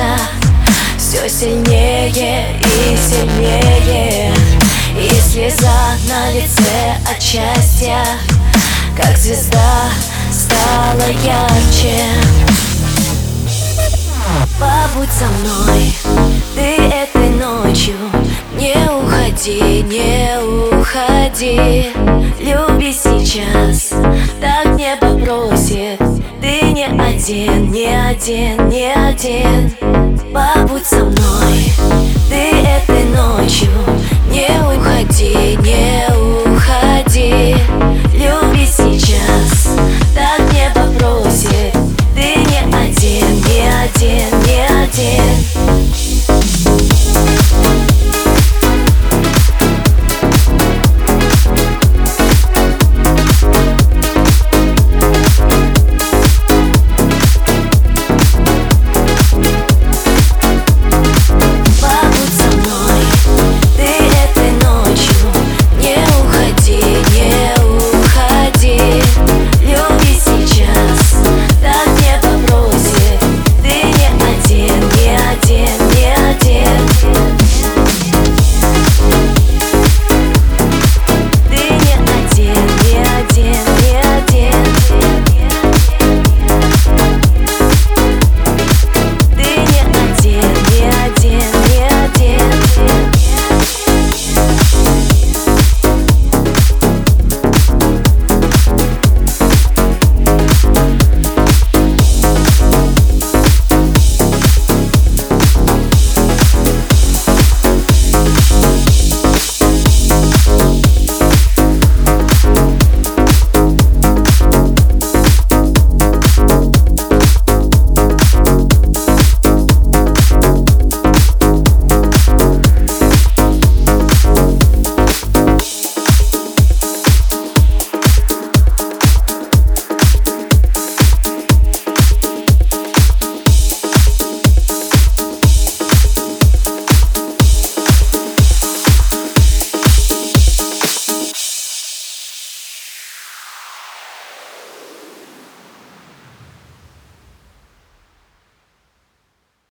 сердца Все сильнее и сильнее. И слеза на лице от счастья Как звезда стала ярче. Побудь со мной, ты этой ночью Не уходи, не уходи. Люби сейчас, так не попросит не один, не один, не один. Побудь со мной, ты этой ночью Не уходи, не уходи.